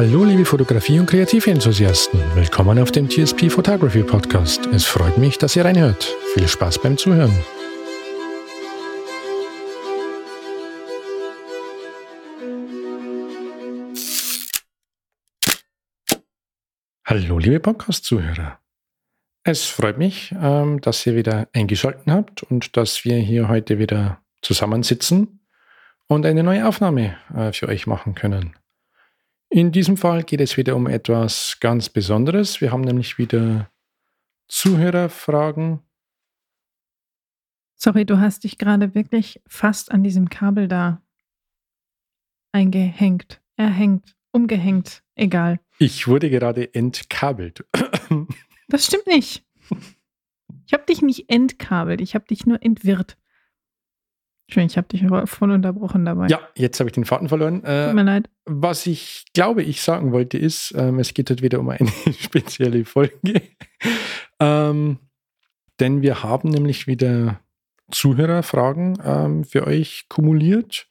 Hallo liebe Fotografie- und Kreativenthusiasten, willkommen auf dem TSP Photography Podcast. Es freut mich, dass ihr reinhört. Viel Spaß beim Zuhören. Hallo liebe Podcast-Zuhörer. Es freut mich, ähm, dass ihr wieder eingeschaltet habt und dass wir hier heute wieder zusammensitzen und eine neue Aufnahme äh, für euch machen können. In diesem Fall geht es wieder um etwas ganz Besonderes. Wir haben nämlich wieder Zuhörerfragen. Sorry, du hast dich gerade wirklich fast an diesem Kabel da eingehängt, erhängt, umgehängt, egal. Ich wurde gerade entkabelt. Das stimmt nicht. Ich habe dich nicht entkabelt, ich habe dich nur entwirrt. Schön, ich habe dich voll unterbrochen dabei. Ja, jetzt habe ich den Faden verloren. Äh, Tut mir leid. Was ich glaube, ich sagen wollte, ist, ähm, es geht heute wieder um eine spezielle Folge. ähm, denn wir haben nämlich wieder Zuhörerfragen ähm, für euch kumuliert.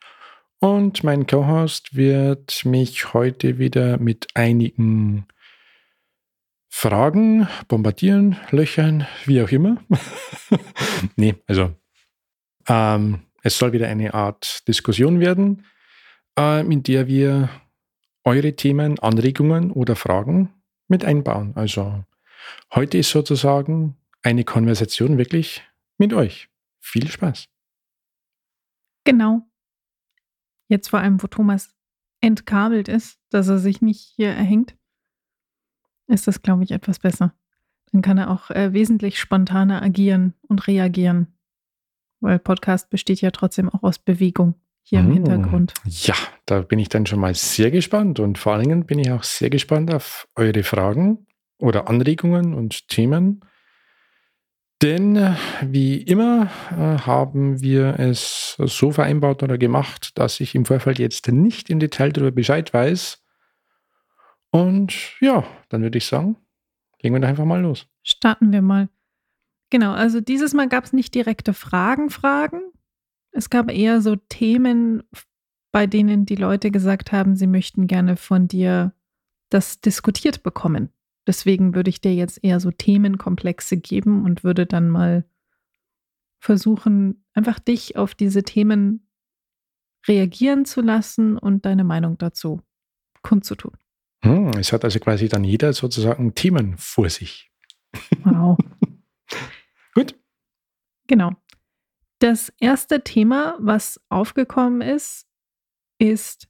Und mein Co-Host wird mich heute wieder mit einigen Fragen bombardieren, löchern, wie auch immer. nee, also ähm, es soll wieder eine Art Diskussion werden, äh, in der wir eure Themen, Anregungen oder Fragen mit einbauen. Also heute ist sozusagen eine Konversation wirklich mit euch. Viel Spaß. Genau. Jetzt vor allem, wo Thomas entkabelt ist, dass er sich nicht hier erhängt, ist das, glaube ich, etwas besser. Dann kann er auch äh, wesentlich spontaner agieren und reagieren. Weil Podcast besteht ja trotzdem auch aus Bewegung hier im oh, Hintergrund. Ja, da bin ich dann schon mal sehr gespannt und vor allen Dingen bin ich auch sehr gespannt auf eure Fragen oder Anregungen und Themen. Denn äh, wie immer äh, haben wir es so vereinbart oder gemacht, dass ich im Vorfeld jetzt nicht im Detail darüber Bescheid weiß. Und ja, dann würde ich sagen, legen wir doch einfach mal los. Starten wir mal. Genau, also dieses Mal gab es nicht direkte Fragen, Fragen. Es gab eher so Themen, bei denen die Leute gesagt haben, sie möchten gerne von dir das diskutiert bekommen. Deswegen würde ich dir jetzt eher so Themenkomplexe geben und würde dann mal versuchen, einfach dich auf diese Themen reagieren zu lassen und deine Meinung dazu kundzutun. Hm, es hat also quasi dann jeder sozusagen Themen vor sich. Wow. Genau. Das erste Thema, was aufgekommen ist, ist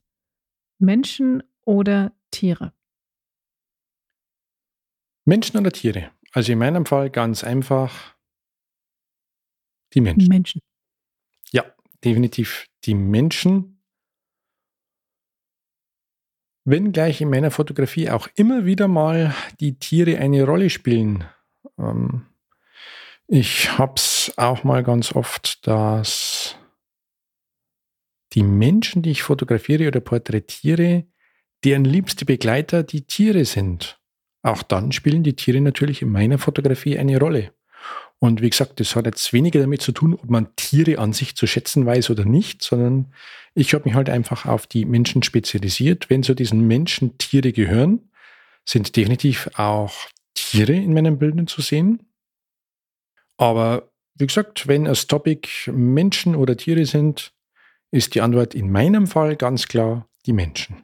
Menschen oder Tiere. Menschen oder Tiere? Also in meinem Fall ganz einfach die Menschen. Menschen. Ja, definitiv die Menschen. Wenngleich in meiner Fotografie auch immer wieder mal die Tiere eine Rolle spielen. Ähm, ich habe es auch mal ganz oft, dass die Menschen, die ich fotografiere oder porträtiere, deren liebste Begleiter die Tiere sind. Auch dann spielen die Tiere natürlich in meiner Fotografie eine Rolle. Und wie gesagt, das hat jetzt weniger damit zu tun, ob man Tiere an sich zu schätzen weiß oder nicht, sondern ich habe mich halt einfach auf die Menschen spezialisiert. Wenn zu diesen Menschen Tiere gehören, sind definitiv auch Tiere in meinen Bildern zu sehen. Aber wie gesagt, wenn das Topic Menschen oder Tiere sind, ist die Antwort in meinem Fall ganz klar die Menschen.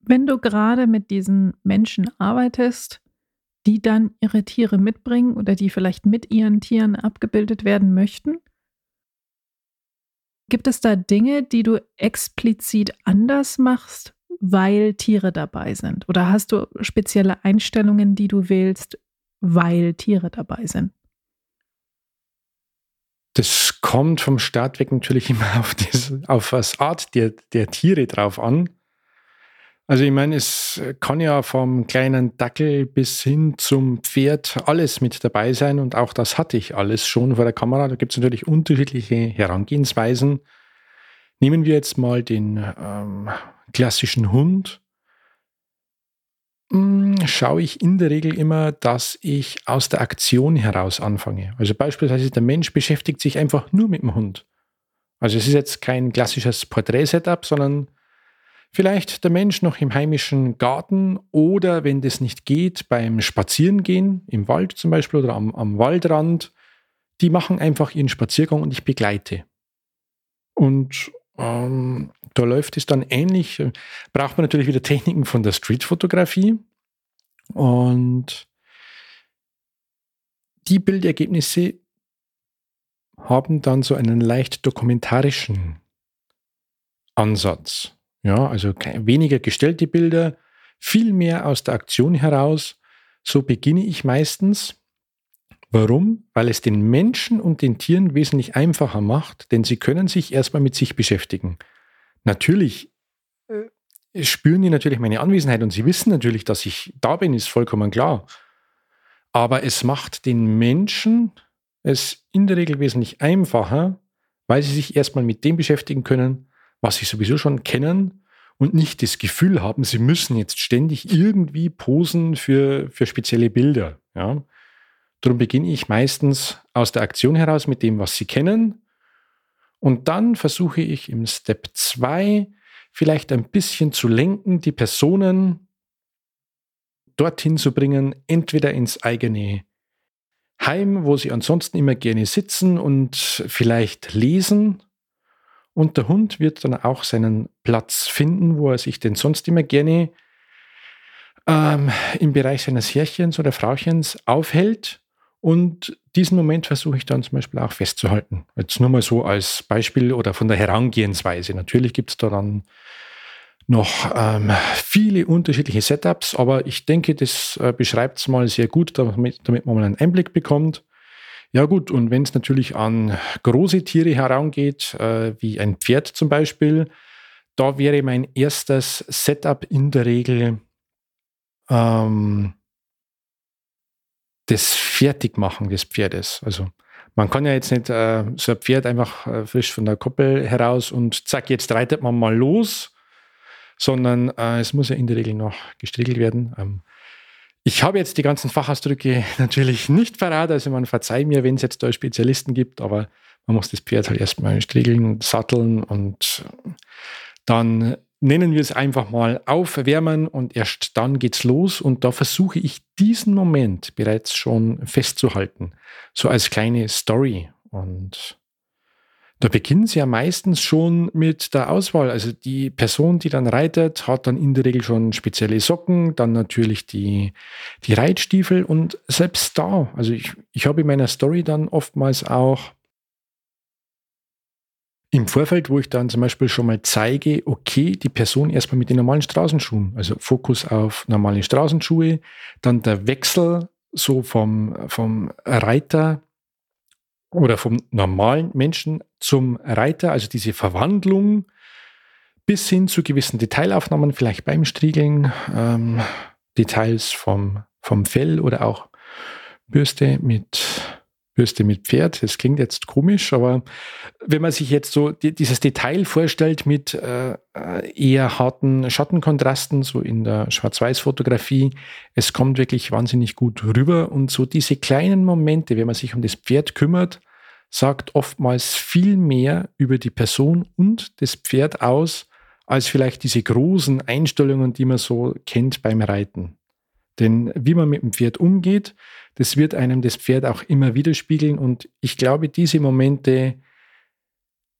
Wenn du gerade mit diesen Menschen arbeitest, die dann ihre Tiere mitbringen oder die vielleicht mit ihren Tieren abgebildet werden möchten, gibt es da Dinge, die du explizit anders machst, weil Tiere dabei sind? Oder hast du spezielle Einstellungen, die du wählst, weil Tiere dabei sind. Das kommt vom Start weg natürlich immer auf, das, auf das Art der, der Tiere drauf an. Also ich meine, es kann ja vom kleinen Dackel bis hin zum Pferd alles mit dabei sein und auch das hatte ich alles schon vor der Kamera. Da gibt es natürlich unterschiedliche Herangehensweisen. Nehmen wir jetzt mal den ähm, klassischen Hund. Hm, schaue ich in der Regel immer, dass ich aus der Aktion heraus anfange. Also beispielsweise der Mensch beschäftigt sich einfach nur mit dem Hund. Also es ist jetzt kein klassisches Porträt-Setup, sondern Vielleicht der Mensch noch im heimischen Garten oder wenn das nicht geht, beim Spazierengehen im Wald zum Beispiel oder am, am Waldrand. Die machen einfach ihren Spaziergang und ich begleite. Und ähm, da läuft es dann ähnlich. Braucht man natürlich wieder Techniken von der Streetfotografie. Und die Bildergebnisse haben dann so einen leicht dokumentarischen Ansatz. Ja, also weniger gestellte Bilder, viel mehr aus der Aktion heraus. So beginne ich meistens. Warum? Weil es den Menschen und den Tieren wesentlich einfacher macht, denn sie können sich erstmal mit sich beschäftigen. Natürlich äh, spüren die natürlich meine Anwesenheit und sie wissen natürlich, dass ich da bin, ist vollkommen klar. Aber es macht den Menschen es in der Regel wesentlich einfacher, weil sie sich erstmal mit dem beschäftigen können, was sie sowieso schon kennen und nicht das Gefühl haben, sie müssen jetzt ständig irgendwie posen für, für spezielle Bilder. Ja. Darum beginne ich meistens aus der Aktion heraus mit dem, was sie kennen. Und dann versuche ich im Step 2 vielleicht ein bisschen zu lenken, die Personen dorthin zu bringen, entweder ins eigene Heim, wo sie ansonsten immer gerne sitzen und vielleicht lesen und der Hund wird dann auch seinen Platz finden, wo er sich denn sonst immer gerne ähm, im Bereich seines Herrchens oder Frauchens aufhält. Und diesen Moment versuche ich dann zum Beispiel auch festzuhalten. Jetzt nur mal so als Beispiel oder von der Herangehensweise. Natürlich gibt es da dann noch ähm, viele unterschiedliche Setups, aber ich denke, das äh, beschreibt es mal sehr gut, damit, damit man mal einen Einblick bekommt. Ja gut, und wenn es natürlich an große Tiere herangeht, äh, wie ein Pferd zum Beispiel, da wäre mein erstes Setup in der Regel ähm, das Fertigmachen des Pferdes. Also man kann ja jetzt nicht äh, so ein Pferd einfach äh, frisch von der Koppel heraus und zack, jetzt reitet man mal los, sondern äh, es muss ja in der Regel noch gestriegelt werden. Ähm, ich habe jetzt die ganzen Fachausdrücke natürlich nicht parat, also man verzeiht mir, wenn es jetzt da Spezialisten gibt, aber man muss das Pferd halt erstmal striegeln, satteln und dann nennen wir es einfach mal aufwärmen und erst dann geht's los. Und da versuche ich diesen Moment bereits schon festzuhalten, so als kleine Story. Und da beginnen sie ja meistens schon mit der Auswahl. Also die Person, die dann reitet, hat dann in der Regel schon spezielle Socken, dann natürlich die, die Reitstiefel. Und selbst da, also ich, ich habe in meiner Story dann oftmals auch im Vorfeld, wo ich dann zum Beispiel schon mal zeige, okay, die Person erstmal mit den normalen Straßenschuhen, also Fokus auf normale Straßenschuhe, dann der Wechsel so vom, vom Reiter oder vom normalen Menschen zum Reiter, also diese Verwandlung bis hin zu gewissen Detailaufnahmen, vielleicht beim Striegeln, ähm, Details vom, vom Fell oder auch Bürste mit Bürste mit Pferd. Das klingt jetzt komisch, aber wenn man sich jetzt so die, dieses Detail vorstellt mit äh, eher harten Schattenkontrasten, so in der Schwarz-Weiß-Fotografie, es kommt wirklich wahnsinnig gut rüber. Und so diese kleinen Momente, wenn man sich um das Pferd kümmert, sagt oftmals viel mehr über die Person und das Pferd aus, als vielleicht diese großen Einstellungen, die man so kennt beim Reiten. Denn wie man mit dem Pferd umgeht, das wird einem das Pferd auch immer widerspiegeln. Und ich glaube, diese Momente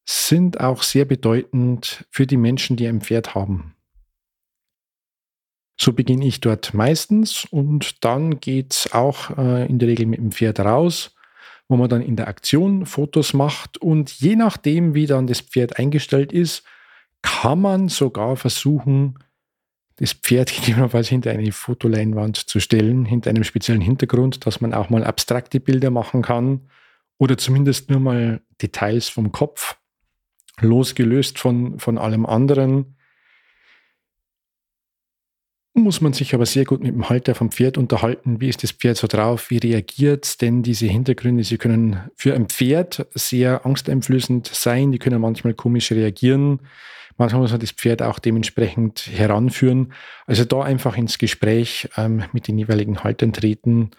sind auch sehr bedeutend für die Menschen, die ein Pferd haben. So beginne ich dort meistens und dann geht es auch äh, in der Regel mit dem Pferd raus, wo man dann in der Aktion Fotos macht und je nachdem, wie dann das Pferd eingestellt ist, kann man sogar versuchen, das Pferd gegebenenfalls hinter eine Fotoleinwand zu stellen, hinter einem speziellen Hintergrund, dass man auch mal abstrakte Bilder machen kann oder zumindest nur mal Details vom Kopf, losgelöst von, von allem anderen. Muss man sich aber sehr gut mit dem Halter vom Pferd unterhalten. Wie ist das Pferd so drauf? Wie reagiert denn diese Hintergründe? Sie können für ein Pferd sehr angsteinflößend sein. Die können manchmal komisch reagieren. Manchmal muss man das Pferd auch dementsprechend heranführen. Also da einfach ins Gespräch ähm, mit den jeweiligen Haltern treten.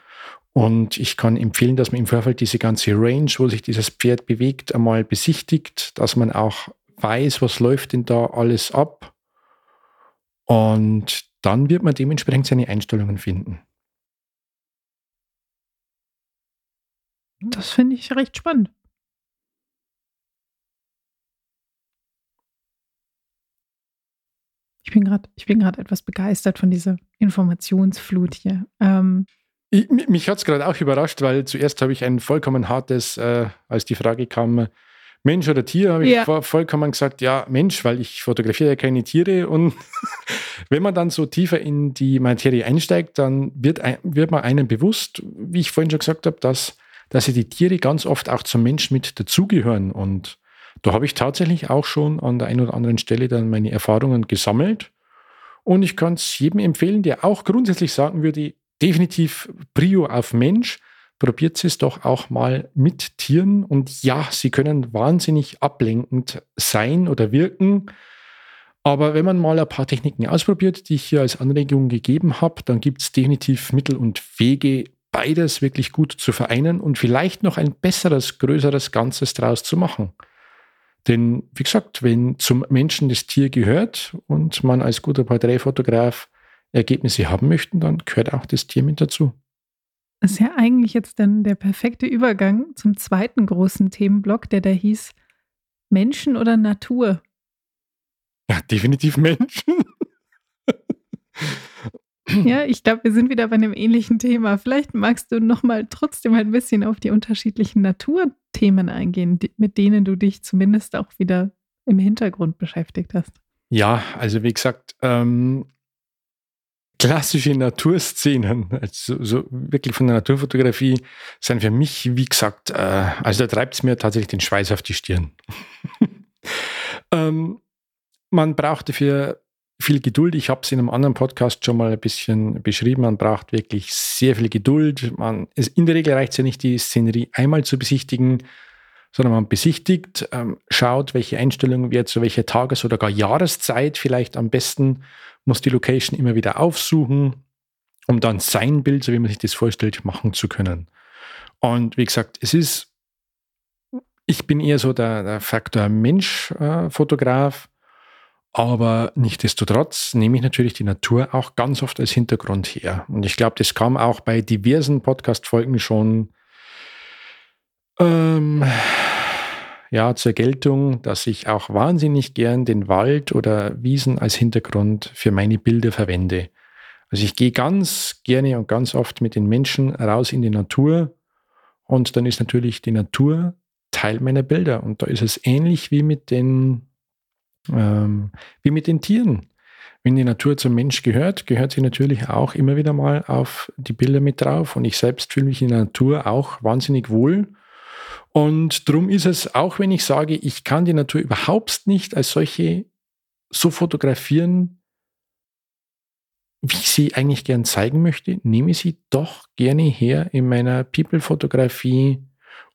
Und ich kann empfehlen, dass man im Vorfeld diese ganze Range, wo sich dieses Pferd bewegt, einmal besichtigt, dass man auch weiß, was läuft denn da alles ab. Und dann wird man dementsprechend seine Einstellungen finden. Das finde ich recht spannend. Bin gerade, ich bin gerade etwas begeistert von dieser Informationsflut hier. Ähm, ich, mich hat es gerade auch überrascht, weil zuerst habe ich ein vollkommen hartes, äh, als die Frage kam, Mensch oder Tier, habe ich ja. vollkommen gesagt, ja, Mensch, weil ich fotografiere ja keine Tiere. Und wenn man dann so tiefer in die Materie einsteigt, dann wird, ein, wird man einem bewusst, wie ich vorhin schon gesagt habe, dass, dass die Tiere ganz oft auch zum Mensch mit dazugehören. Und da habe ich tatsächlich auch schon an der einen oder anderen Stelle dann meine Erfahrungen gesammelt. Und ich kann es jedem empfehlen, der auch grundsätzlich sagen würde, definitiv Prio auf Mensch, probiert es doch auch mal mit Tieren. Und ja, sie können wahnsinnig ablenkend sein oder wirken. Aber wenn man mal ein paar Techniken ausprobiert, die ich hier als Anregung gegeben habe, dann gibt es definitiv Mittel und Wege, beides wirklich gut zu vereinen und vielleicht noch ein besseres, größeres Ganzes draus zu machen. Denn wie gesagt, wenn zum Menschen das Tier gehört und man als guter Porträtfotograf Ergebnisse haben möchte, dann gehört auch das Tier mit dazu. Das ist ja eigentlich jetzt dann der perfekte Übergang zum zweiten großen Themenblock, der da hieß Menschen oder Natur. Ja, definitiv Menschen. ja, ich glaube, wir sind wieder bei einem ähnlichen Thema. Vielleicht magst du noch mal trotzdem ein bisschen auf die unterschiedlichen Naturthemen eingehen, mit denen du dich zumindest auch wieder im Hintergrund beschäftigt hast. Ja, also wie gesagt, ähm, klassische Naturszenen, also so wirklich von der Naturfotografie, sind für mich, wie gesagt, äh, also da treibt es mir tatsächlich den Schweiß auf die Stirn. ähm, man braucht dafür viel Geduld. Ich habe es in einem anderen Podcast schon mal ein bisschen beschrieben. Man braucht wirklich sehr viel Geduld. Man, in der Regel reicht es ja nicht, die Szenerie einmal zu besichtigen, sondern man besichtigt, ähm, schaut, welche Einstellungen wir zu welcher Tages- oder gar Jahreszeit vielleicht am besten muss die Location immer wieder aufsuchen, um dann sein Bild, so wie man sich das vorstellt, machen zu können. Und wie gesagt, es ist, ich bin eher so der, der Faktor Mensch-Fotograf, äh, aber nichtdestotrotz nehme ich natürlich die Natur auch ganz oft als Hintergrund her. Und ich glaube, das kam auch bei diversen Podcast-Folgen schon ähm, ja, zur Geltung, dass ich auch wahnsinnig gern den Wald oder Wiesen als Hintergrund für meine Bilder verwende. Also ich gehe ganz gerne und ganz oft mit den Menschen raus in die Natur und dann ist natürlich die Natur Teil meiner Bilder. Und da ist es ähnlich wie mit den, ähm, wie mit den Tieren. Wenn die Natur zum Mensch gehört, gehört sie natürlich auch immer wieder mal auf die Bilder mit drauf. Und ich selbst fühle mich in der Natur auch wahnsinnig wohl. Und darum ist es, auch wenn ich sage, ich kann die Natur überhaupt nicht als solche so fotografieren, wie ich sie eigentlich gern zeigen möchte, nehme ich sie doch gerne her in meiner People-Fotografie,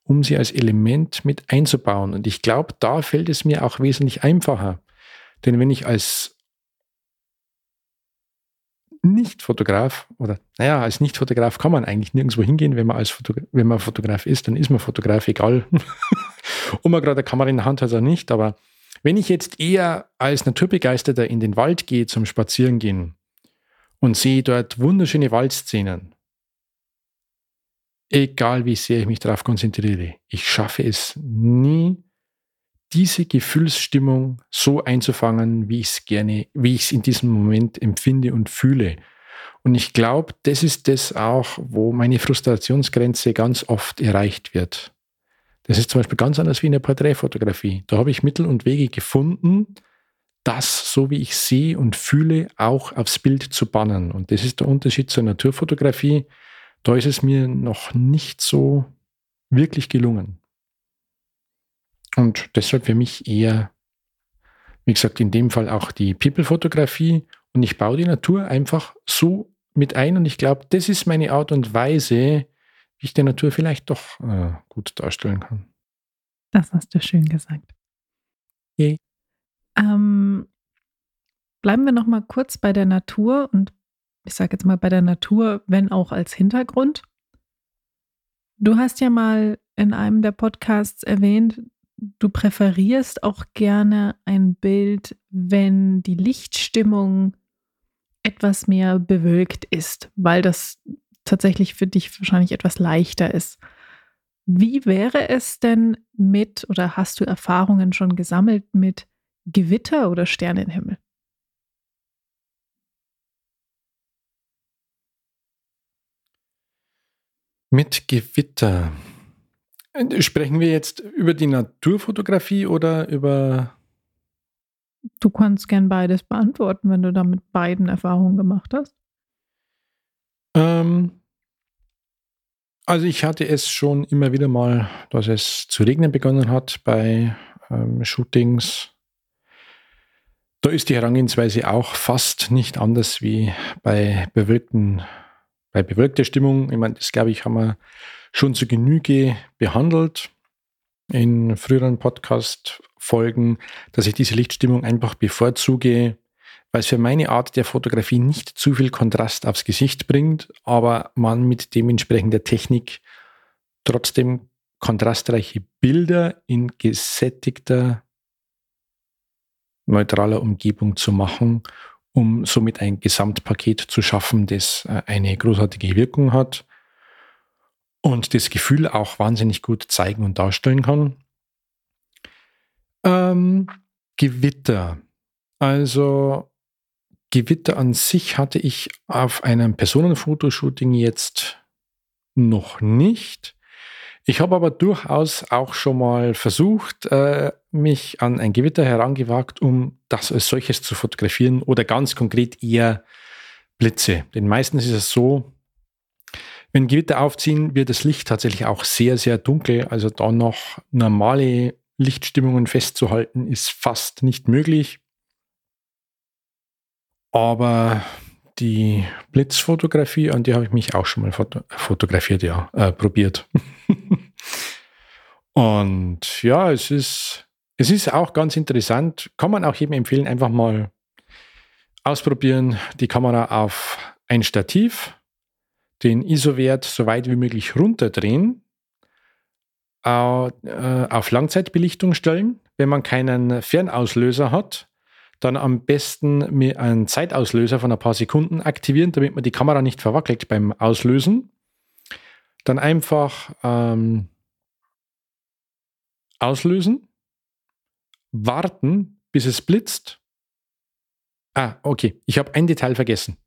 um sie als Element mit einzubauen. Und ich glaube, da fällt es mir auch wesentlich einfacher. Denn wenn ich als nicht-Fotograf oder naja, als Nicht-Fotograf kann man eigentlich nirgendwo hingehen, wenn man als Fotogra wenn man Fotograf ist, dann ist man Fotograf, egal. Ob man gerade eine Kamera in der Hand hat oder nicht. Aber wenn ich jetzt eher als Naturbegeisterter in den Wald gehe zum Spazierengehen und sehe dort wunderschöne Waldszenen, egal wie sehr ich mich darauf konzentriere, ich schaffe es nie, diese Gefühlsstimmung so einzufangen, wie ich es gerne, wie ich es in diesem Moment empfinde und fühle. Und ich glaube, das ist das auch, wo meine Frustrationsgrenze ganz oft erreicht wird. Das ist zum Beispiel ganz anders wie in der Porträtfotografie. Da habe ich Mittel und Wege gefunden, das, so wie ich sehe und fühle, auch aufs Bild zu bannen. Und das ist der Unterschied zur Naturfotografie. Da ist es mir noch nicht so wirklich gelungen. Und deshalb für mich eher, wie gesagt, in dem Fall auch die People-Fotografie. Und ich baue die Natur einfach so mit ein. Und ich glaube, das ist meine Art und Weise, wie ich die Natur vielleicht doch äh, gut darstellen kann. Das hast du schön gesagt. Okay. Ähm, bleiben wir noch mal kurz bei der Natur und ich sage jetzt mal bei der Natur, wenn auch als Hintergrund. Du hast ja mal in einem der Podcasts erwähnt, du präferierst auch gerne ein Bild, wenn die Lichtstimmung etwas mehr bewölkt ist, weil das tatsächlich für dich wahrscheinlich etwas leichter ist. Wie wäre es denn mit oder hast du Erfahrungen schon gesammelt mit Gewitter oder Sternenhimmel? Mit Gewitter. Sprechen wir jetzt über die Naturfotografie oder über. Du kannst gern beides beantworten, wenn du da mit beiden Erfahrungen gemacht hast. Ähm, also ich hatte es schon immer wieder mal, dass es zu regnen begonnen hat bei ähm, Shootings. Da ist die Herangehensweise auch fast nicht anders wie bei bewölkten, bei bewölkter Stimmung. Ich meine, das glaube ich, haben wir schon zu Genüge behandelt in früheren Podcast-Folgen, dass ich diese Lichtstimmung einfach bevorzuge, weil es für meine Art der Fotografie nicht zu viel Kontrast aufs Gesicht bringt, aber man mit dementsprechender Technik trotzdem kontrastreiche Bilder in gesättigter, neutraler Umgebung zu machen, um somit ein Gesamtpaket zu schaffen, das äh, eine großartige Wirkung hat und das Gefühl auch wahnsinnig gut zeigen und darstellen kann. Ähm, Gewitter. Also Gewitter an sich hatte ich auf einem Personenfotoshooting jetzt noch nicht. Ich habe aber durchaus auch schon mal versucht, äh, mich an ein Gewitter herangewagt, um das als solches zu fotografieren oder ganz konkret eher Blitze. Denn meistens ist es so, wenn Gewitter aufziehen, wird das Licht tatsächlich auch sehr, sehr dunkel. Also da noch normale Lichtstimmungen festzuhalten, ist fast nicht möglich. Aber die Blitzfotografie, an die habe ich mich auch schon mal foto fotografiert, ja, äh, probiert. Und ja, es ist, es ist auch ganz interessant. Kann man auch jedem empfehlen, einfach mal ausprobieren, die Kamera auf ein Stativ, den ISO-Wert so weit wie möglich runterdrehen, äh, auf Langzeitbelichtung stellen. Wenn man keinen Fernauslöser hat, dann am besten mit einem Zeitauslöser von ein paar Sekunden aktivieren, damit man die Kamera nicht verwackelt beim Auslösen. Dann einfach ähm, auslösen, warten, bis es blitzt. Ah, okay, ich habe ein Detail vergessen.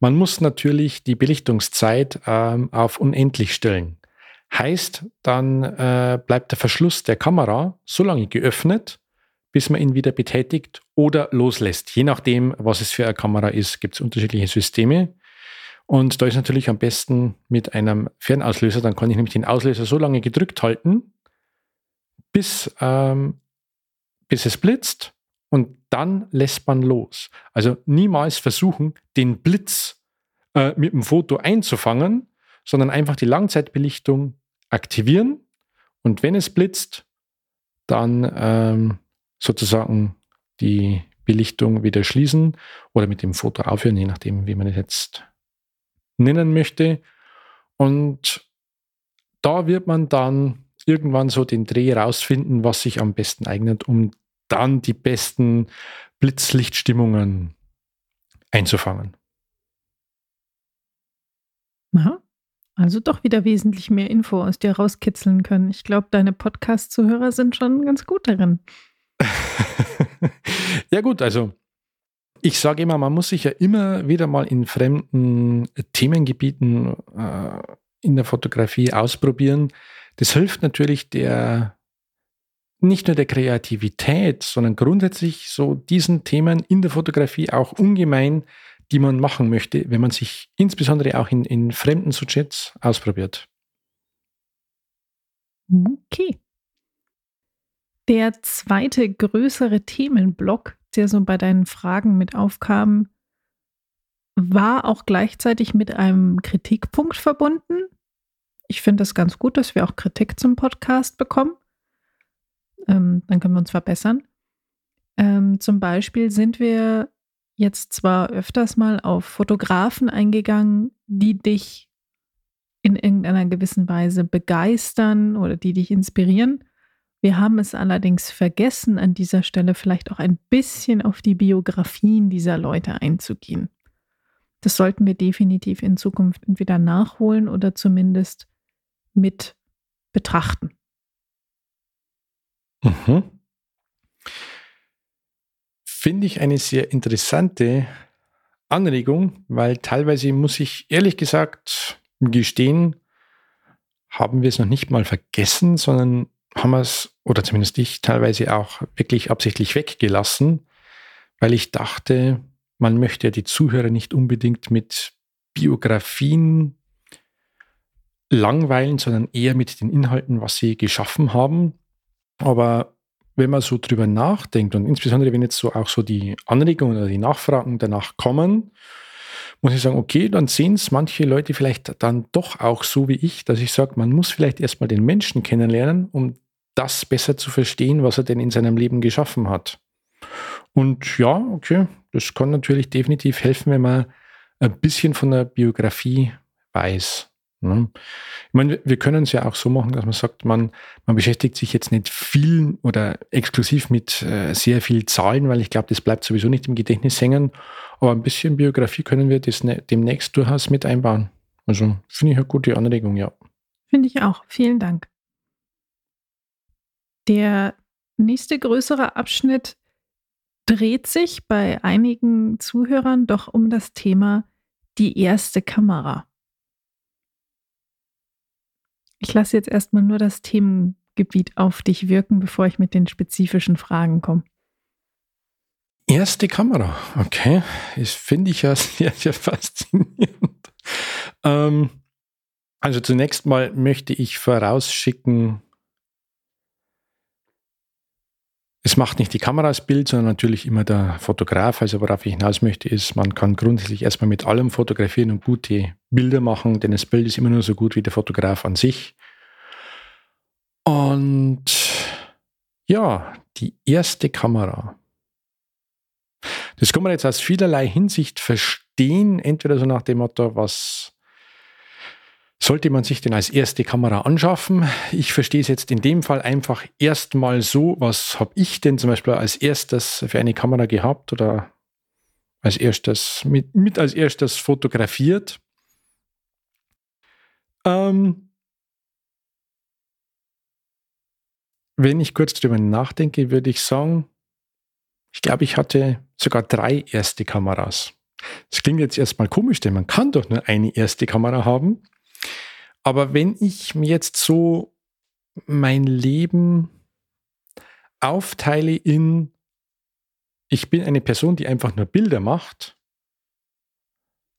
Man muss natürlich die Belichtungszeit ähm, auf unendlich stellen. Heißt, dann äh, bleibt der Verschluss der Kamera so lange geöffnet, bis man ihn wieder betätigt oder loslässt. Je nachdem, was es für eine Kamera ist, gibt es unterschiedliche Systeme. Und da ist natürlich am besten mit einem Fernauslöser, dann kann ich nämlich den Auslöser so lange gedrückt halten, bis, ähm, bis es blitzt und dann lässt man los. Also niemals versuchen, den Blitz äh, mit dem Foto einzufangen, sondern einfach die Langzeitbelichtung aktivieren und wenn es blitzt, dann ähm, sozusagen die Belichtung wieder schließen oder mit dem Foto aufhören, je nachdem, wie man es jetzt nennen möchte. Und da wird man dann irgendwann so den Dreh rausfinden, was sich am besten eignet, um dann die besten Blitzlichtstimmungen einzufangen. Aha. Also doch wieder wesentlich mehr Info aus dir rauskitzeln können. Ich glaube, deine Podcast-Zuhörer sind schon ganz gut darin. ja gut, also ich sage immer, man muss sich ja immer wieder mal in fremden Themengebieten äh, in der Fotografie ausprobieren. Das hilft natürlich der nicht nur der Kreativität, sondern grundsätzlich so diesen Themen in der Fotografie auch ungemein, die man machen möchte, wenn man sich insbesondere auch in, in fremden Sujets ausprobiert. Okay. Der zweite größere Themenblock, der so bei deinen Fragen mit aufkam, war auch gleichzeitig mit einem Kritikpunkt verbunden. Ich finde es ganz gut, dass wir auch Kritik zum Podcast bekommen. Ähm, dann können wir uns verbessern. Ähm, zum Beispiel sind wir jetzt zwar öfters mal auf Fotografen eingegangen, die dich in irgendeiner gewissen Weise begeistern oder die dich inspirieren. Wir haben es allerdings vergessen, an dieser Stelle vielleicht auch ein bisschen auf die Biografien dieser Leute einzugehen. Das sollten wir definitiv in Zukunft entweder nachholen oder zumindest mit betrachten. Mhm. Finde ich eine sehr interessante Anregung, weil teilweise muss ich ehrlich gesagt gestehen, haben wir es noch nicht mal vergessen, sondern haben wir es, oder zumindest ich, teilweise auch wirklich absichtlich weggelassen, weil ich dachte, man möchte ja die Zuhörer nicht unbedingt mit Biografien langweilen, sondern eher mit den Inhalten, was sie geschaffen haben. Aber wenn man so drüber nachdenkt und insbesondere wenn jetzt so auch so die Anregungen oder die Nachfragen danach kommen, muss ich sagen, okay, dann sehen es manche Leute vielleicht dann doch auch so wie ich, dass ich sage, man muss vielleicht erstmal den Menschen kennenlernen, um das besser zu verstehen, was er denn in seinem Leben geschaffen hat. Und ja, okay, das kann natürlich definitiv helfen, wenn man ein bisschen von der Biografie weiß. Ne? Ich meine, wir können es ja auch so machen, dass man sagt, man, man beschäftigt sich jetzt nicht viel oder exklusiv mit äh, sehr viel Zahlen, weil ich glaube, das bleibt sowieso nicht im Gedächtnis hängen. Aber ein bisschen Biografie können wir das ne, demnächst durchaus mit einbauen. Also finde ich eine gute Anregung, ja. Finde ich auch. Vielen Dank. Der nächste größere Abschnitt dreht sich bei einigen Zuhörern doch um das Thema die erste Kamera. Ich lasse jetzt erstmal nur das Themengebiet auf dich wirken, bevor ich mit den spezifischen Fragen komme. Erste Kamera, okay. Das finde ich ja sehr, sehr faszinierend. Ähm, also zunächst mal möchte ich vorausschicken, Es macht nicht die Kamera das Bild, sondern natürlich immer der Fotograf. Also worauf ich hinaus möchte, ist, man kann grundsätzlich erstmal mit allem fotografieren und gute Bilder machen, denn das Bild ist immer nur so gut wie der Fotograf an sich. Und ja, die erste Kamera. Das kann man jetzt aus vielerlei Hinsicht verstehen. Entweder so nach dem Motto, was sollte man sich denn als erste Kamera anschaffen? Ich verstehe es jetzt in dem Fall einfach erstmal so, was habe ich denn zum Beispiel als erstes für eine Kamera gehabt oder als erstes, mit, mit als erstes fotografiert? Ähm, wenn ich kurz drüber nachdenke, würde ich sagen, ich glaube, ich hatte sogar drei erste Kameras. Das klingt jetzt erstmal komisch, denn man kann doch nur eine erste Kamera haben. Aber wenn ich mir jetzt so mein Leben aufteile in, ich bin eine Person, die einfach nur Bilder macht,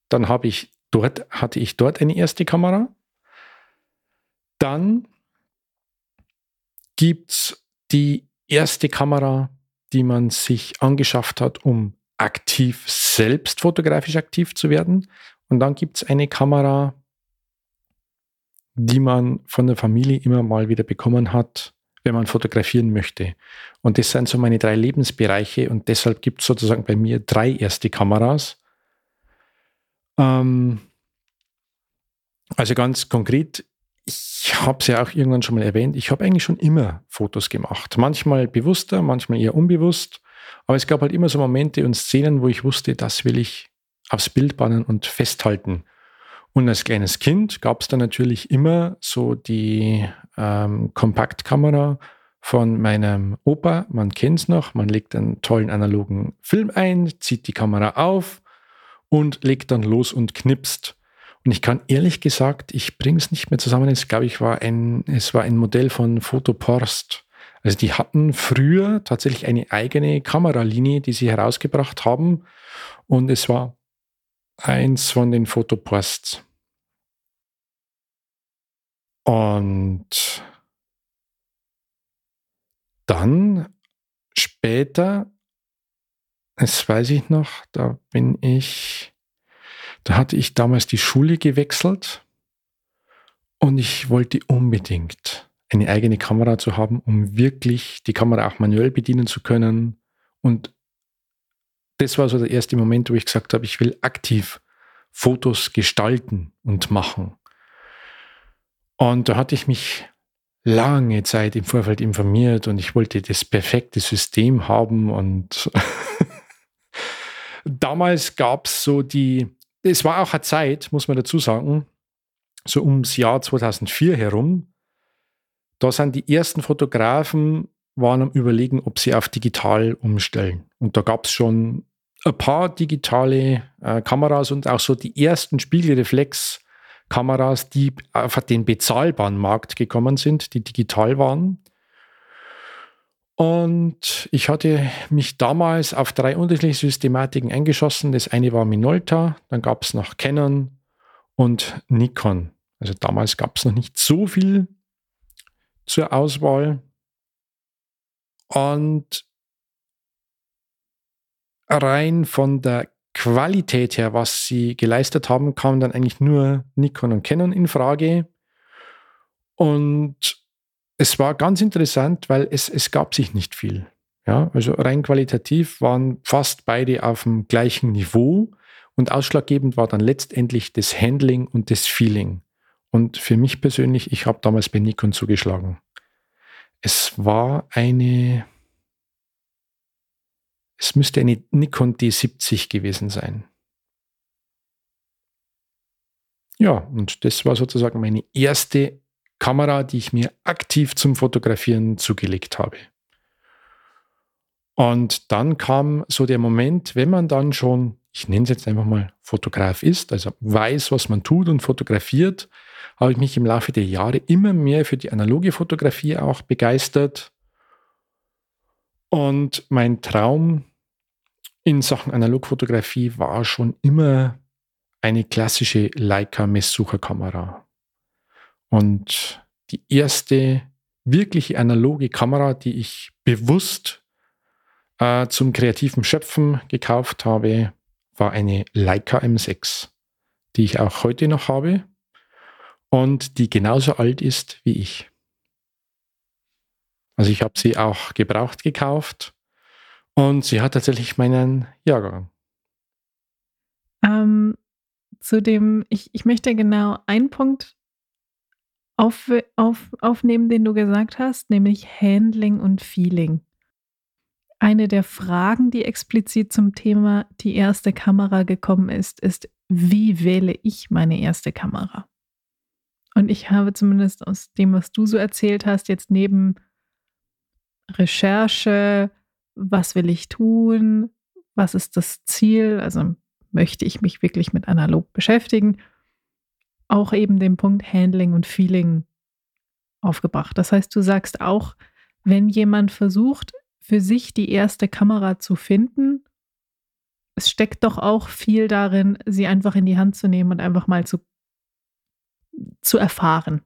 dann habe ich dort, hatte ich dort eine erste Kamera. Dann gibt es die erste Kamera, die man sich angeschafft hat, um aktiv selbst fotografisch aktiv zu werden. Und dann gibt es eine Kamera, die man von der Familie immer mal wieder bekommen hat, wenn man fotografieren möchte. Und das sind so meine drei Lebensbereiche und deshalb gibt es sozusagen bei mir drei erste Kameras. Ähm also ganz konkret, ich habe es ja auch irgendwann schon mal erwähnt, ich habe eigentlich schon immer Fotos gemacht. Manchmal bewusster, manchmal eher unbewusst. Aber es gab halt immer so Momente und Szenen, wo ich wusste, das will ich aufs Bild bannen und festhalten. Und als kleines Kind gab es dann natürlich immer so die ähm, Kompaktkamera von meinem Opa. Man kennt es noch. Man legt einen tollen analogen Film ein, zieht die Kamera auf und legt dann los und knipst. Und ich kann ehrlich gesagt, ich bringe es nicht mehr zusammen. Es glaube ich war ein, es war ein Modell von Fotoporst. Also die hatten früher tatsächlich eine eigene Kameralinie, die sie herausgebracht haben. Und es war eins von den Fotoposts. Und dann später, das weiß ich noch, da bin ich, da hatte ich damals die Schule gewechselt und ich wollte unbedingt eine eigene Kamera zu haben, um wirklich die Kamera auch manuell bedienen zu können. Und das war so der erste Moment, wo ich gesagt habe, ich will aktiv Fotos gestalten und machen. Und da hatte ich mich lange Zeit im Vorfeld informiert und ich wollte das perfekte System haben. Und damals gab es so die es war auch eine Zeit, muss man dazu sagen, so ums Jahr 2004 herum, da sind die ersten Fotografen waren am überlegen, ob sie auf digital umstellen. Und da gab es schon ein paar digitale äh, Kameras und auch so die ersten Spiegelreflex-Kameras, die auf den bezahlbaren Markt gekommen sind, die digital waren. Und ich hatte mich damals auf drei unterschiedliche Systematiken eingeschossen. Das eine war Minolta, dann gab es noch Canon und Nikon. Also damals gab es noch nicht so viel zur Auswahl. Und rein von der Qualität her, was sie geleistet haben, kam dann eigentlich nur Nikon und Canon in Frage. Und es war ganz interessant, weil es, es gab sich nicht viel. Ja, also rein qualitativ waren fast beide auf dem gleichen Niveau und ausschlaggebend war dann letztendlich das Handling und das Feeling. Und für mich persönlich, ich habe damals bei Nikon zugeschlagen. Es war eine es müsste eine Nikon D70 gewesen sein. Ja, und das war sozusagen meine erste Kamera, die ich mir aktiv zum Fotografieren zugelegt habe. Und dann kam so der Moment, wenn man dann schon, ich nenne es jetzt einfach mal Fotograf ist, also weiß, was man tut und fotografiert, habe ich mich im Laufe der Jahre immer mehr für die analoge Fotografie auch begeistert und mein Traum in Sachen Analogfotografie war schon immer eine klassische Leica-Messsucherkamera. Und die erste wirkliche analoge Kamera, die ich bewusst äh, zum kreativen Schöpfen gekauft habe, war eine Leica M6, die ich auch heute noch habe und die genauso alt ist wie ich. Also ich habe sie auch gebraucht gekauft und sie hat tatsächlich meinen Jahrgang. Ähm, zu dem, ich, ich möchte genau einen Punkt auf, auf, aufnehmen, den du gesagt hast, nämlich Handling und Feeling. Eine der Fragen, die explizit zum Thema die erste Kamera gekommen ist, ist, wie wähle ich meine erste Kamera? Und ich habe zumindest aus dem, was du so erzählt hast, jetzt neben Recherche, was will ich tun, was ist das Ziel, also möchte ich mich wirklich mit analog beschäftigen, auch eben den Punkt Handling und Feeling aufgebracht. Das heißt, du sagst auch, wenn jemand versucht, für sich die erste Kamera zu finden, es steckt doch auch viel darin, sie einfach in die Hand zu nehmen und einfach mal zu, zu erfahren.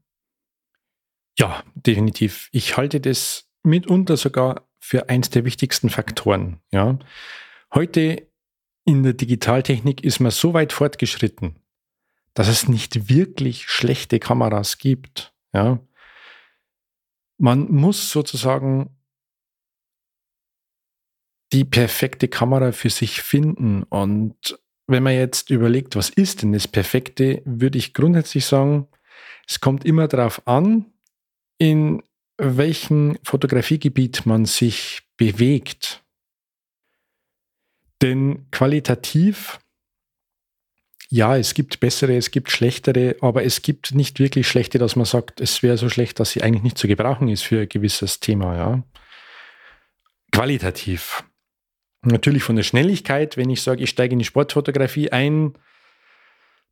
Ja, definitiv. Ich halte das mitunter sogar für eins der wichtigsten Faktoren. Ja. Heute in der Digitaltechnik ist man so weit fortgeschritten, dass es nicht wirklich schlechte Kameras gibt. Ja. Man muss sozusagen die perfekte Kamera für sich finden. Und wenn man jetzt überlegt, was ist denn das Perfekte, würde ich grundsätzlich sagen, es kommt immer darauf an, in welchem Fotografiegebiet man sich bewegt. Denn qualitativ, ja, es gibt bessere, es gibt schlechtere, aber es gibt nicht wirklich schlechte, dass man sagt, es wäre so schlecht, dass sie eigentlich nicht zu gebrauchen ist für ein gewisses Thema. Ja. Qualitativ. Natürlich von der Schnelligkeit, wenn ich sage, ich steige in die Sportfotografie ein,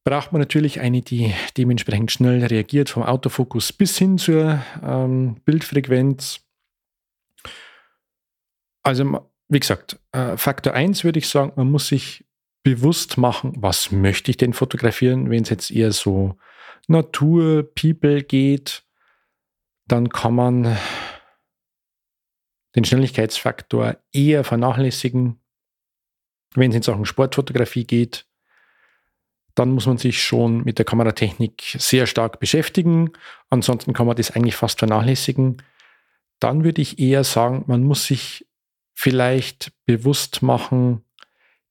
braucht man natürlich eine, die dementsprechend schnell reagiert, vom Autofokus bis hin zur ähm, Bildfrequenz. Also, wie gesagt, äh, Faktor 1 würde ich sagen, man muss sich bewusst machen, was möchte ich denn fotografieren, wenn es jetzt eher so Natur, People geht, dann kann man den Schnelligkeitsfaktor eher vernachlässigen. Wenn es in Sachen Sportfotografie geht, dann muss man sich schon mit der Kameratechnik sehr stark beschäftigen. Ansonsten kann man das eigentlich fast vernachlässigen. Dann würde ich eher sagen, man muss sich vielleicht bewusst machen,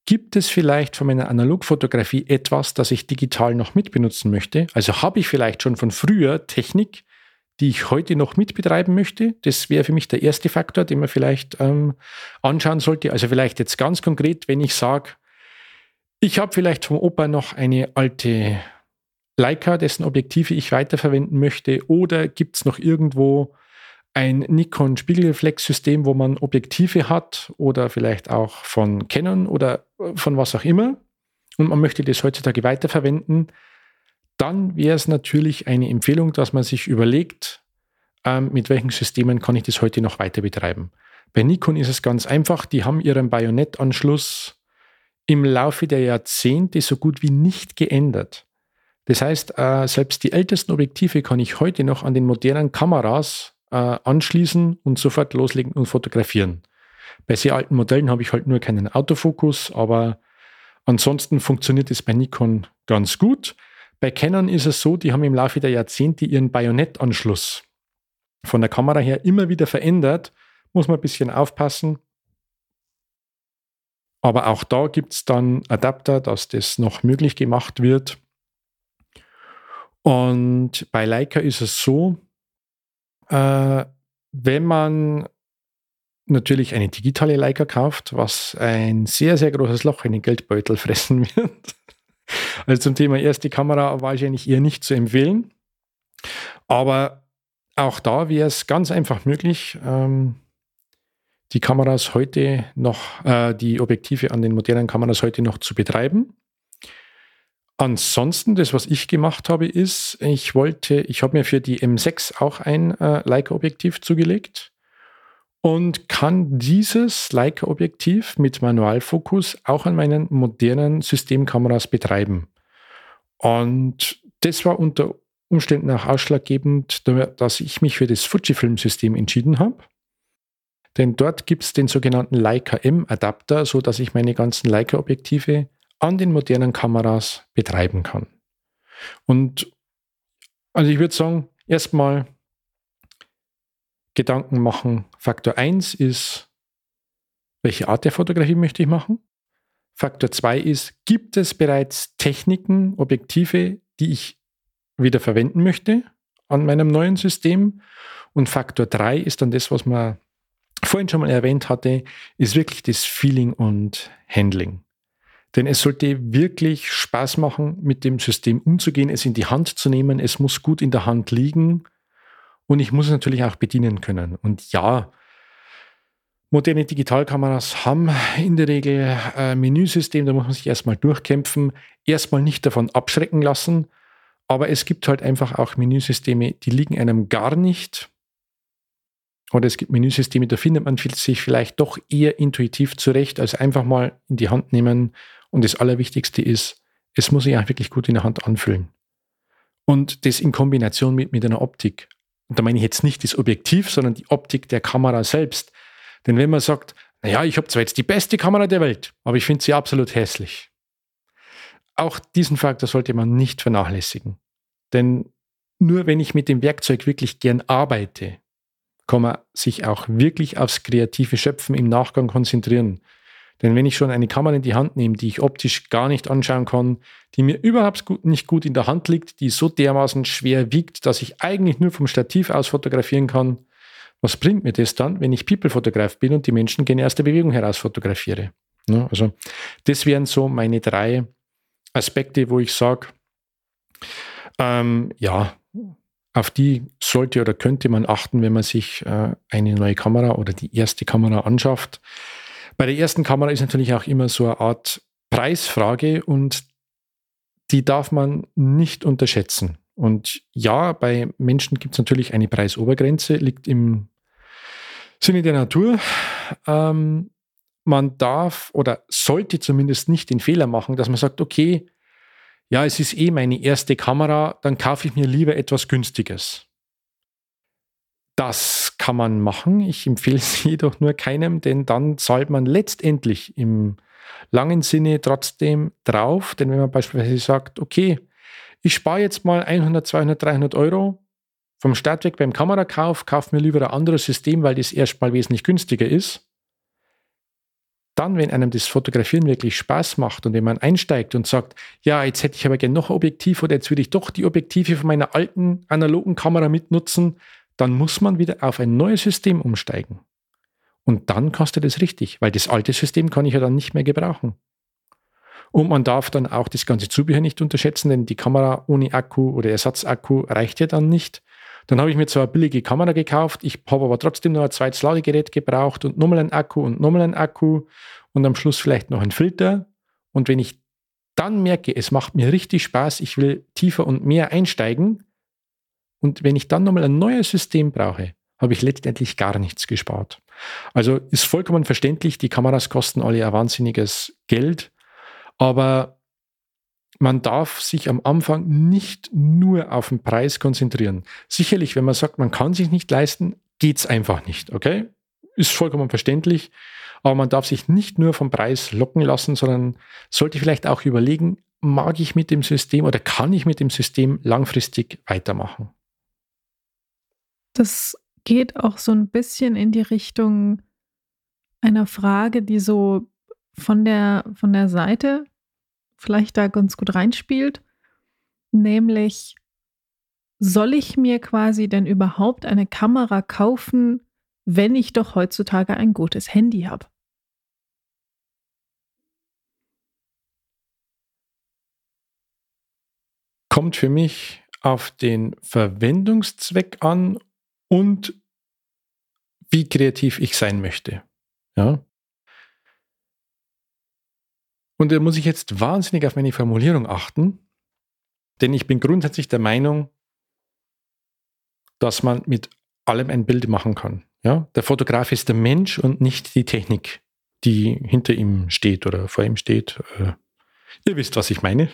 gibt es vielleicht von meiner Analogfotografie etwas, das ich digital noch mitbenutzen möchte? Also habe ich vielleicht schon von früher Technik, die ich heute noch mitbetreiben möchte? Das wäre für mich der erste Faktor, den man vielleicht ähm, anschauen sollte. Also vielleicht jetzt ganz konkret, wenn ich sage, Ich habe vielleicht vom Opa noch eine alte Leica, dessen Objektive ich weiterverwenden möchte. Oder gibt es noch irgendwo ein Nikon Spiegelreflexsystem, wo man Objektive hat oder vielleicht auch von Canon oder von was auch immer und man möchte das heutzutage weiterverwenden, dann wäre es natürlich eine Empfehlung, dass man sich überlegt, ähm, mit welchen Systemen kann ich das heute noch weiter betreiben. Bei Nikon ist es ganz einfach, die haben ihren Bajonettanschluss im Laufe der Jahrzehnte so gut wie nicht geändert. Das heißt, äh, selbst die ältesten Objektive kann ich heute noch an den modernen Kameras äh, anschließen und sofort loslegen und fotografieren. Bei sehr alten Modellen habe ich halt nur keinen Autofokus, aber ansonsten funktioniert es bei Nikon ganz gut. Bei Canon ist es so, die haben im Laufe der Jahrzehnte ihren Bajonettanschluss von der Kamera her immer wieder verändert. Muss man ein bisschen aufpassen. Aber auch da gibt es dann Adapter, dass das noch möglich gemacht wird. Und bei Leica ist es so, äh, wenn man natürlich eine digitale Leica kauft, was ein sehr, sehr großes Loch in den Geldbeutel fressen wird. Also zum Thema erste Kamera wahrscheinlich eher nicht zu empfehlen. Aber auch da wäre es ganz einfach möglich, ähm, die Kameras heute noch, äh, die Objektive an den modernen Kameras heute noch zu betreiben. Ansonsten, das, was ich gemacht habe, ist, ich wollte, ich habe mir für die M6 auch ein äh, Leica-Objektiv zugelegt und kann dieses Leica-Objektiv mit Manualfokus auch an meinen modernen Systemkameras betreiben. Und das war unter Umständen auch ausschlaggebend, dass ich mich für das Fujifilm-System entschieden habe. Denn dort gibt es den sogenannten Leica M-Adapter, sodass ich meine ganzen Leica-Objektive an den modernen Kameras betreiben kann. Und also ich würde sagen, erstmal Gedanken machen. Faktor 1 ist, welche Art der Fotografie möchte ich machen? Faktor 2 ist, gibt es bereits Techniken, Objektive, die ich wieder verwenden möchte an meinem neuen System? Und Faktor 3 ist dann das, was man vorhin schon mal erwähnt hatte, ist wirklich das Feeling und Handling. Denn es sollte wirklich Spaß machen, mit dem System umzugehen, es in die Hand zu nehmen. Es muss gut in der Hand liegen und ich muss es natürlich auch bedienen können. Und ja, moderne Digitalkameras haben in der Regel ein Menüsystem, da muss man sich erstmal durchkämpfen, erstmal nicht davon abschrecken lassen. Aber es gibt halt einfach auch Menüsysteme, die liegen einem gar nicht. Oder es gibt Menüsysteme, da findet man sich vielleicht doch eher intuitiv zurecht, als einfach mal in die Hand nehmen. Und das Allerwichtigste ist, es muss sich auch wirklich gut in der Hand anfühlen. Und das in Kombination mit, mit einer Optik. Und da meine ich jetzt nicht das Objektiv, sondern die Optik der Kamera selbst. Denn wenn man sagt, naja, ich habe zwar jetzt die beste Kamera der Welt, aber ich finde sie absolut hässlich. Auch diesen Faktor sollte man nicht vernachlässigen. Denn nur wenn ich mit dem Werkzeug wirklich gern arbeite, kann man sich auch wirklich aufs kreative Schöpfen im Nachgang konzentrieren. Denn wenn ich schon eine Kamera in die Hand nehme, die ich optisch gar nicht anschauen kann, die mir überhaupt nicht gut in der Hand liegt, die so dermaßen schwer wiegt, dass ich eigentlich nur vom Stativ aus fotografieren kann, was bringt mir das dann, wenn ich People-Fotograf bin und die Menschen gerne aus der Bewegung heraus fotografiere? Ja, also das wären so meine drei Aspekte, wo ich sage, ähm, ja, auf die sollte oder könnte man achten, wenn man sich äh, eine neue Kamera oder die erste Kamera anschafft. Bei der ersten Kamera ist natürlich auch immer so eine Art Preisfrage und die darf man nicht unterschätzen. Und ja, bei Menschen gibt es natürlich eine Preisobergrenze, liegt im Sinne der Natur. Ähm, man darf oder sollte zumindest nicht den Fehler machen, dass man sagt, okay, ja, es ist eh meine erste Kamera, dann kaufe ich mir lieber etwas Günstiges. Das kann man machen. Ich empfehle es jedoch nur keinem, denn dann zahlt man letztendlich im langen Sinne trotzdem drauf. Denn wenn man beispielsweise sagt, okay, ich spare jetzt mal 100, 200, 300 Euro vom Start weg beim Kamerakauf, kaufe mir lieber ein anderes System, weil das erstmal wesentlich günstiger ist dann, wenn einem das Fotografieren wirklich Spaß macht und wenn man einsteigt und sagt, ja, jetzt hätte ich aber gerne noch ein Objektiv oder jetzt würde ich doch die Objektive von meiner alten analogen Kamera mitnutzen, dann muss man wieder auf ein neues System umsteigen. Und dann kostet es richtig, weil das alte System kann ich ja dann nicht mehr gebrauchen. Und man darf dann auch das ganze Zubehör nicht unterschätzen, denn die Kamera ohne Akku oder Ersatzakku reicht ja dann nicht. Dann habe ich mir zwar eine billige Kamera gekauft, ich habe aber trotzdem noch ein zweites Ladegerät gebraucht und nochmal einen Akku und nochmal einen Akku und am Schluss vielleicht noch einen Filter. Und wenn ich dann merke, es macht mir richtig Spaß, ich will tiefer und mehr einsteigen, und wenn ich dann nochmal ein neues System brauche, habe ich letztendlich gar nichts gespart. Also ist vollkommen verständlich, die Kameras kosten alle ein wahnsinniges Geld, aber man darf sich am Anfang nicht nur auf den Preis konzentrieren. Sicherlich, wenn man sagt, man kann sich nicht leisten, geht es einfach nicht, okay? Ist vollkommen verständlich, aber man darf sich nicht nur vom Preis locken lassen, sondern sollte vielleicht auch überlegen, mag ich mit dem System oder kann ich mit dem System langfristig weitermachen? Das geht auch so ein bisschen in die Richtung einer Frage, die so von der, von der Seite vielleicht da ganz gut reinspielt, nämlich soll ich mir quasi denn überhaupt eine Kamera kaufen, wenn ich doch heutzutage ein gutes Handy habe? Kommt für mich auf den Verwendungszweck an und wie kreativ ich sein möchte. Ja. Und da muss ich jetzt wahnsinnig auf meine Formulierung achten, denn ich bin grundsätzlich der Meinung, dass man mit allem ein Bild machen kann. Ja? Der Fotograf ist der Mensch und nicht die Technik, die hinter ihm steht oder vor ihm steht. Äh, ihr wisst, was ich meine.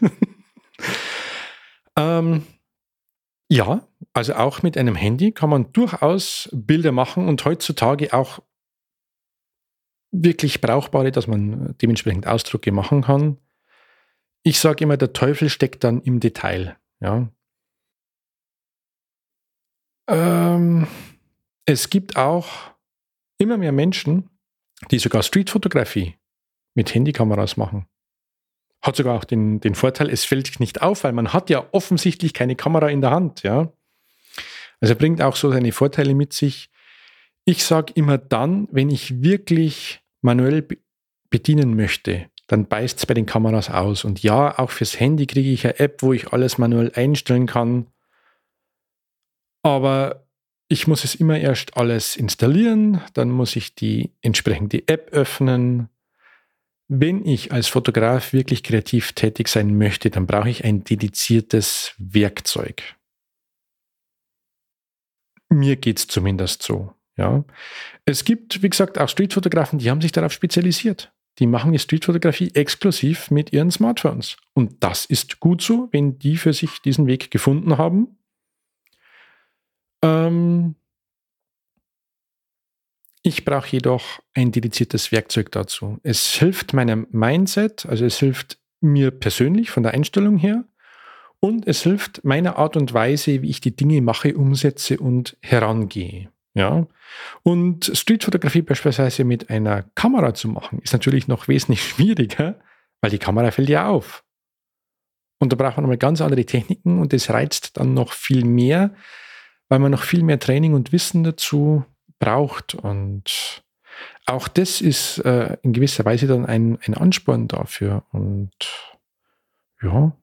ähm, ja, also auch mit einem Handy kann man durchaus Bilder machen und heutzutage auch wirklich brauchbare, dass man dementsprechend Ausdrucke machen kann. Ich sage immer, der Teufel steckt dann im Detail. Ja. Ähm, es gibt auch immer mehr Menschen, die sogar Streetfotografie mit Handykameras machen. Hat sogar auch den, den Vorteil, es fällt nicht auf, weil man hat ja offensichtlich keine Kamera in der Hand, ja. Also bringt auch so seine Vorteile mit sich. Ich sage immer dann, wenn ich wirklich manuell bedienen möchte, dann beißt es bei den Kameras aus. Und ja, auch fürs Handy kriege ich eine App, wo ich alles manuell einstellen kann. Aber ich muss es immer erst alles installieren, dann muss ich die entsprechende App öffnen, wenn ich als Fotograf wirklich kreativ tätig sein möchte, dann brauche ich ein dediziertes Werkzeug. Mir geht es zumindest so. Ja. Es gibt, wie gesagt, auch Streetfotografen, die haben sich darauf spezialisiert. Die machen die Streetfotografie exklusiv mit ihren Smartphones. Und das ist gut so, wenn die für sich diesen Weg gefunden haben. Ähm, ich brauche jedoch ein dediziertes Werkzeug dazu. Es hilft meinem Mindset, also es hilft mir persönlich von der Einstellung her und es hilft meiner Art und Weise, wie ich die Dinge mache, umsetze und herangehe. Ja. Und Streetfotografie beispielsweise mit einer Kamera zu machen, ist natürlich noch wesentlich schwieriger, weil die Kamera fällt ja auf. Und da braucht man nochmal ganz andere Techniken und das reizt dann noch viel mehr, weil man noch viel mehr Training und Wissen dazu braucht. Und auch das ist äh, in gewisser Weise dann ein, ein Ansporn dafür. Und ja.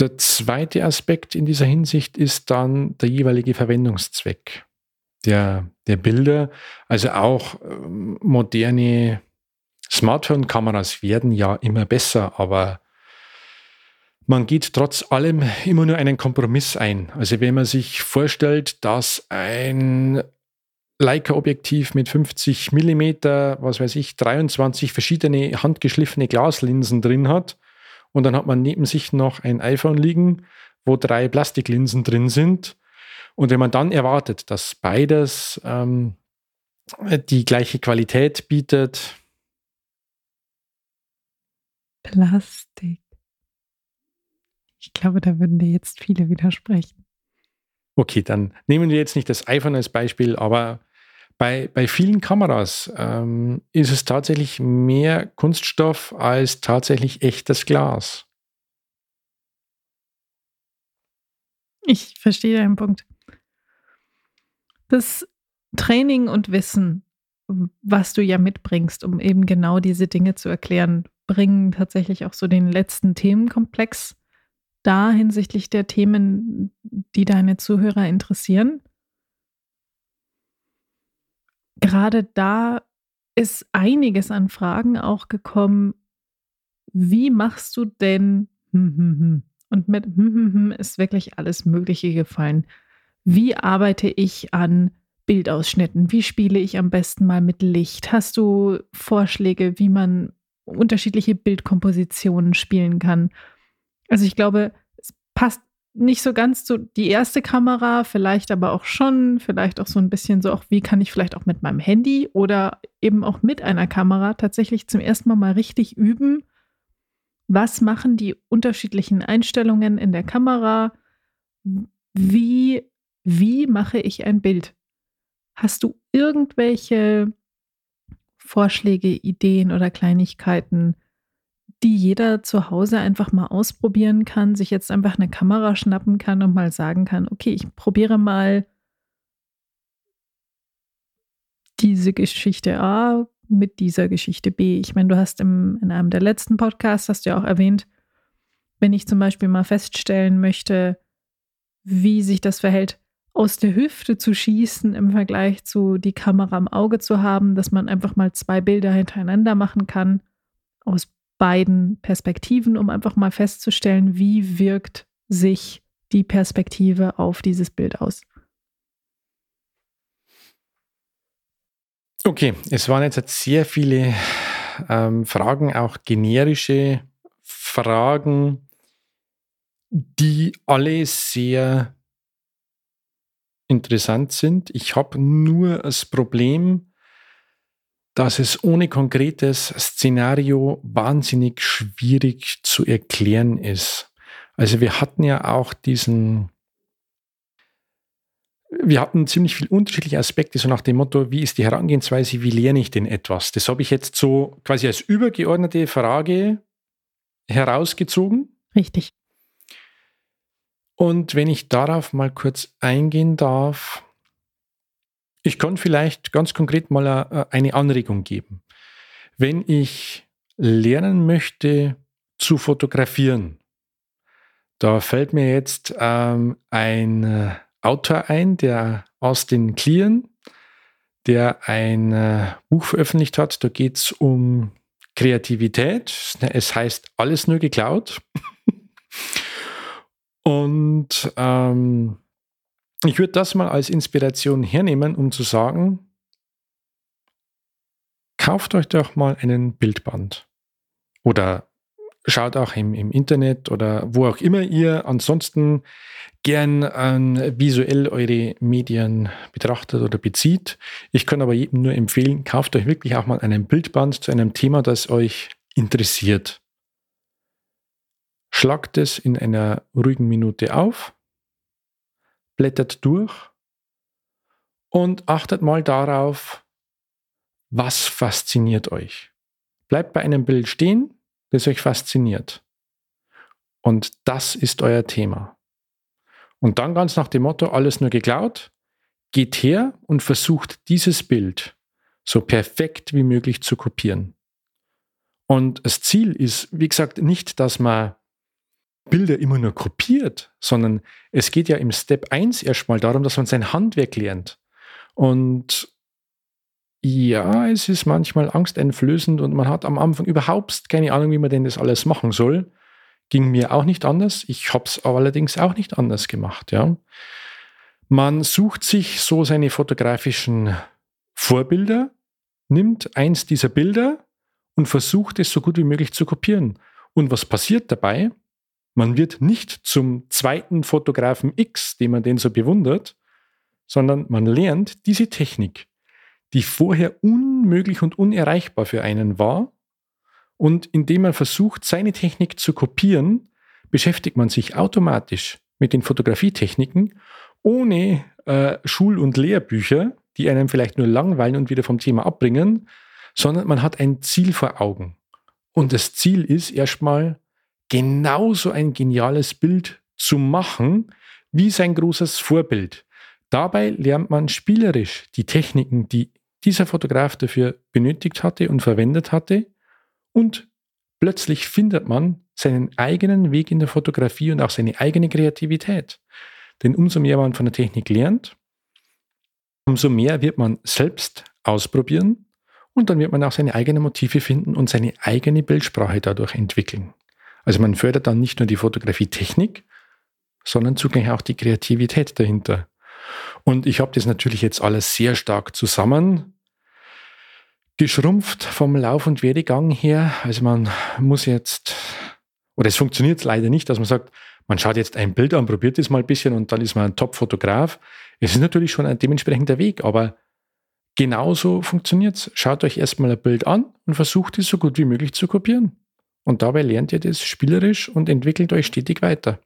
Der zweite Aspekt in dieser Hinsicht ist dann der jeweilige Verwendungszweck der, der Bilder. Also auch ähm, moderne Smartphone-Kameras werden ja immer besser, aber man geht trotz allem immer nur einen Kompromiss ein. Also wenn man sich vorstellt, dass ein Leica-Objektiv mit 50 mm, was weiß ich, 23 verschiedene handgeschliffene Glaslinsen drin hat und dann hat man neben sich noch ein iPhone liegen, wo drei Plastiklinsen drin sind. Und wenn man dann erwartet, dass beides ähm, die gleiche Qualität bietet. Plastik. Ich glaube, da würden dir jetzt viele widersprechen. Okay, dann nehmen wir jetzt nicht das iPhone als Beispiel, aber bei, bei vielen Kameras ähm, ist es tatsächlich mehr Kunststoff als tatsächlich echtes Glas. Ich verstehe deinen Punkt. Das Training und Wissen was du ja mitbringst, um eben genau diese Dinge zu erklären, bringen tatsächlich auch so den letzten Themenkomplex da hinsichtlich der Themen, die deine Zuhörer interessieren. Gerade da ist einiges an Fragen auch gekommen. Wie machst du denn? Hm, hm, hm. Und mit ist wirklich alles Mögliche gefallen. Wie arbeite ich an Bildausschnitten? Wie spiele ich am besten mal mit Licht? Hast du Vorschläge, wie man unterschiedliche Bildkompositionen spielen kann? Also ich glaube, es passt nicht so ganz zu die erste Kamera, vielleicht aber auch schon, vielleicht auch so ein bisschen so, auch wie kann ich vielleicht auch mit meinem Handy oder eben auch mit einer Kamera tatsächlich zum ersten Mal mal richtig üben. Was machen die unterschiedlichen Einstellungen in der Kamera? Wie, wie mache ich ein Bild? Hast du irgendwelche Vorschläge, Ideen oder Kleinigkeiten, die jeder zu Hause einfach mal ausprobieren kann, sich jetzt einfach eine Kamera schnappen kann und mal sagen kann, okay, ich probiere mal diese Geschichte A mit dieser Geschichte B. Ich meine, du hast im, in einem der letzten Podcasts, hast du ja auch erwähnt, wenn ich zum Beispiel mal feststellen möchte, wie sich das verhält, aus der Hüfte zu schießen im Vergleich zu die Kamera im Auge zu haben, dass man einfach mal zwei Bilder hintereinander machen kann aus beiden Perspektiven, um einfach mal festzustellen, wie wirkt sich die Perspektive auf dieses Bild aus. Okay, es waren jetzt sehr viele ähm, Fragen, auch generische Fragen, die alle sehr interessant sind. Ich habe nur das Problem, dass es ohne konkretes Szenario wahnsinnig schwierig zu erklären ist. Also wir hatten ja auch diesen, wir hatten ziemlich viele unterschiedliche Aspekte, so nach dem Motto, wie ist die Herangehensweise, wie lerne ich denn etwas? Das habe ich jetzt so quasi als übergeordnete Frage herausgezogen. Richtig. Und wenn ich darauf mal kurz eingehen darf, ich kann vielleicht ganz konkret mal äh, eine Anregung geben. Wenn ich lernen möchte zu fotografieren, da fällt mir jetzt ähm, ein äh, Autor ein, der Austin Kleon, der ein äh, Buch veröffentlicht hat. Da geht es um Kreativität. Es heißt Alles nur geklaut. Und ähm, ich würde das mal als Inspiration hernehmen, um zu sagen, kauft euch doch mal einen Bildband. Oder schaut auch im, im Internet oder wo auch immer ihr ansonsten gern äh, visuell eure Medien betrachtet oder bezieht. Ich kann aber jedem nur empfehlen, kauft euch wirklich auch mal einen Bildband zu einem Thema, das euch interessiert. Schlagt es in einer ruhigen Minute auf, blättert durch und achtet mal darauf, was fasziniert euch. Bleibt bei einem Bild stehen, das euch fasziniert. Und das ist euer Thema. Und dann ganz nach dem Motto, alles nur geklaut, geht her und versucht dieses Bild so perfekt wie möglich zu kopieren. Und das Ziel ist, wie gesagt, nicht, dass man Bilder immer nur kopiert, sondern es geht ja im Step 1 erstmal darum, dass man sein Handwerk lernt. Und ja, es ist manchmal angsteinflößend und man hat am Anfang überhaupt keine Ahnung, wie man denn das alles machen soll. Ging mir auch nicht anders. Ich habe es allerdings auch nicht anders gemacht. Ja. Man sucht sich so seine fotografischen Vorbilder, nimmt eins dieser Bilder und versucht es so gut wie möglich zu kopieren. Und was passiert dabei? Man wird nicht zum zweiten Fotografen X, den man den so bewundert, sondern man lernt diese Technik, die vorher unmöglich und unerreichbar für einen war. Und indem man versucht, seine Technik zu kopieren, beschäftigt man sich automatisch mit den Fotografietechniken, ohne äh, Schul- und Lehrbücher, die einem vielleicht nur langweilen und wieder vom Thema abbringen, sondern man hat ein Ziel vor Augen. Und das Ziel ist erstmal genauso ein geniales Bild zu machen wie sein großes Vorbild. Dabei lernt man spielerisch die Techniken, die dieser Fotograf dafür benötigt hatte und verwendet hatte. Und plötzlich findet man seinen eigenen Weg in der Fotografie und auch seine eigene Kreativität. Denn umso mehr man von der Technik lernt, umso mehr wird man selbst ausprobieren und dann wird man auch seine eigenen Motive finden und seine eigene Bildsprache dadurch entwickeln. Also man fördert dann nicht nur die Fotografietechnik, sondern zugleich auch die Kreativität dahinter. Und ich habe das natürlich jetzt alles sehr stark zusammen geschrumpft vom Lauf- und Werdegang her. Also man muss jetzt, oder es funktioniert leider nicht, dass man sagt, man schaut jetzt ein Bild an, probiert es mal ein bisschen und dann ist man ein Top-Fotograf. Es ist natürlich schon ein dementsprechender Weg, aber genauso funktioniert es. Schaut euch erstmal ein Bild an und versucht es so gut wie möglich zu kopieren. Und dabei lernt ihr das spielerisch und entwickelt euch stetig weiter.